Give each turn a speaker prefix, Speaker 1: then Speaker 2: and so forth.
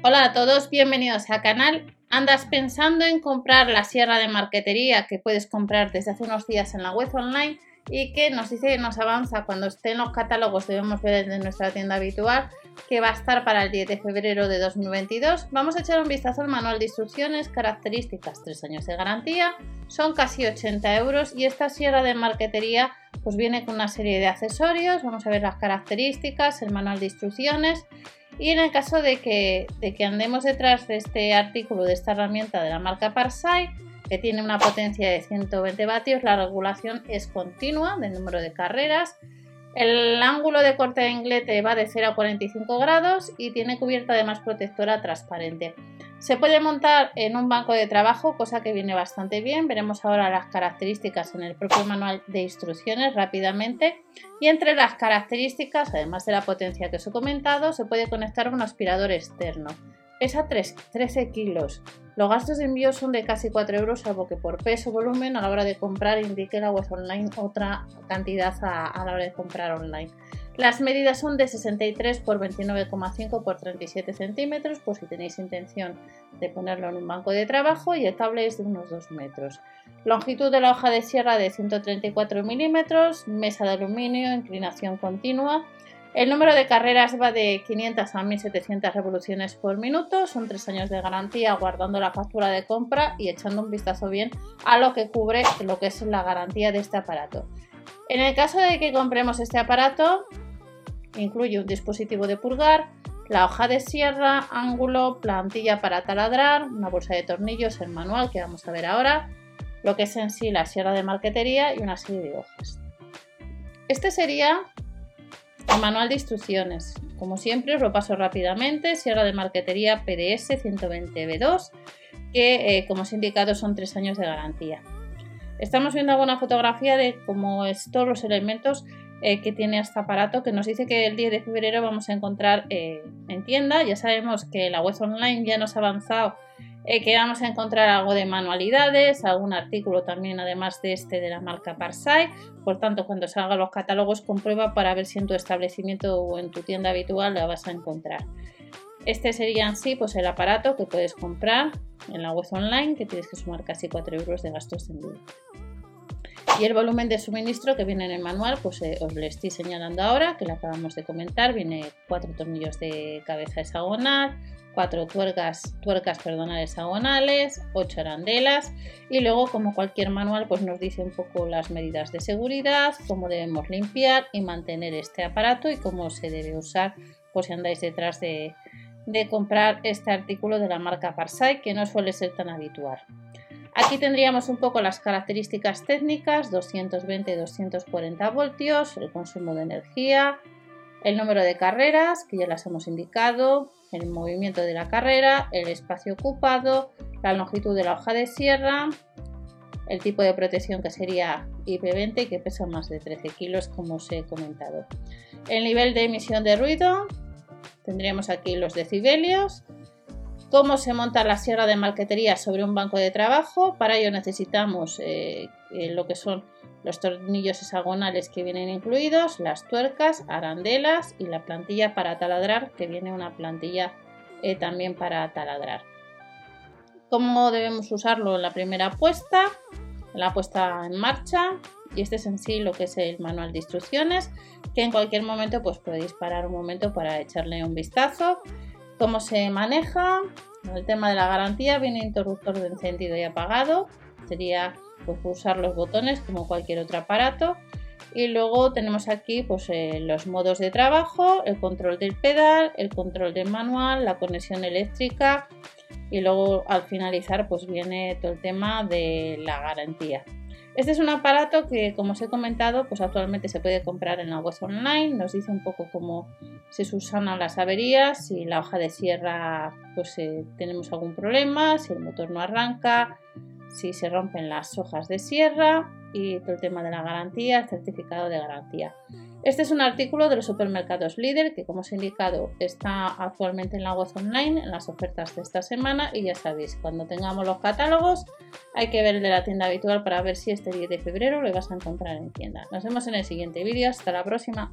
Speaker 1: Hola a todos, bienvenidos al canal. ¿Andas pensando en comprar la sierra de marquetería que puedes comprar desde hace unos días en la web online y que nos dice que nos avanza cuando esté en los catálogos debemos ver desde nuestra tienda habitual que va a estar para el 10 de febrero de 2022? Vamos a echar un vistazo al manual de instrucciones, características, 3 años de garantía, son casi 80 euros y esta sierra de marquetería pues viene con una serie de accesorios, vamos a ver las características, el manual de instrucciones y en el caso de que, de que andemos detrás de este artículo, de esta herramienta de la marca Parsai, que tiene una potencia de 120 vatios, la regulación es continua del número de carreras. El ángulo de corte de inglete va de 0 a 45 grados y tiene cubierta además protectora transparente. Se puede montar en un banco de trabajo, cosa que viene bastante bien. Veremos ahora las características en el propio manual de instrucciones rápidamente. Y entre las características, además de la potencia que os he comentado, se puede conectar un aspirador externo. Pesa 13 kilos. Los gastos de envío son de casi 4 euros, salvo que por peso o volumen a la hora de comprar indique la web online otra cantidad a la hora de comprar online. Las medidas son de 63 por 29,5 por 37 centímetros, por si tenéis intención de ponerlo en un banco de trabajo, y el cable es de unos 2 metros. Longitud de la hoja de sierra de 134 milímetros, mesa de aluminio, inclinación continua. El número de carreras va de 500 a 1700 revoluciones por minuto, son 3 años de garantía guardando la factura de compra y echando un vistazo bien a lo que cubre lo que es la garantía de este aparato. En el caso de que compremos este aparato, Incluye un dispositivo de purgar, la hoja de sierra, ángulo, plantilla para taladrar, una bolsa de tornillos, el manual que vamos a ver ahora, lo que es en sí la sierra de marquetería y una serie de hojas. Este sería el manual de instrucciones. Como siempre os lo paso rápidamente, sierra de marquetería PDS 120B2, que eh, como os he indicado son tres años de garantía. Estamos viendo alguna fotografía de cómo es todos los elementos eh, que tiene este aparato que nos dice que el 10 de febrero vamos a encontrar eh, en tienda. Ya sabemos que la web online ya nos ha avanzado eh, que vamos a encontrar algo de manualidades, algún artículo también además de este de la marca Parsai. Por tanto, cuando salgan los catálogos comprueba para ver si en tu establecimiento o en tu tienda habitual la vas a encontrar. Este sería en sí pues, el aparato que puedes comprar en la web online que tienes que sumar casi 4 euros de gastos de envío. Y el volumen de suministro que viene en el manual, pues eh, os lo estoy señalando ahora, que lo acabamos de comentar. Viene cuatro tornillos de cabeza hexagonal, cuatro tuercas, tuercas hexagonales, ocho arandelas y luego como cualquier manual pues nos dice un poco las medidas de seguridad, cómo debemos limpiar y mantener este aparato y cómo se debe usar pues si andáis detrás de, de comprar este artículo de la marca Parsai que no suele ser tan habitual. Aquí tendríamos un poco las características técnicas, 220-240 voltios, el consumo de energía, el número de carreras, que ya las hemos indicado, el movimiento de la carrera, el espacio ocupado, la longitud de la hoja de sierra, el tipo de protección que sería IP20 que pesa más de 13 kilos como os he comentado. El nivel de emisión de ruido, tendríamos aquí los decibelios, cómo se monta la sierra de marquetería sobre un banco de trabajo. Para ello necesitamos eh, eh, lo que son los tornillos hexagonales que vienen incluidos, las tuercas, arandelas y la plantilla para taladrar, que viene una plantilla eh, también para taladrar. ¿Cómo debemos usarlo en la primera puesta? La puesta en marcha y este es en sí lo que es el manual de instrucciones que en cualquier momento pues podéis parar un momento para echarle un vistazo cómo se maneja. El tema de la garantía viene interruptor de encendido y apagado. Sería pues, pulsar los botones como cualquier otro aparato. Y luego tenemos aquí pues, eh, los modos de trabajo, el control del pedal, el control del manual, la conexión eléctrica y luego al finalizar pues viene todo el tema de la garantía. Este es un aparato que, como os he comentado, pues actualmente se puede comprar en la web online. Nos dice un poco cómo se subsanan las averías, si la hoja de sierra pues eh, tenemos algún problema, si el motor no arranca, si se rompen las hojas de sierra y todo el tema de la garantía, el certificado de garantía. Este es un artículo de los supermercados líder que como os he indicado está actualmente en la web online en las ofertas de esta semana y ya sabéis, cuando tengamos los catálogos hay que ver el de la tienda habitual para ver si este 10 de febrero lo vas a encontrar en tienda. Nos vemos en el siguiente vídeo, hasta la próxima.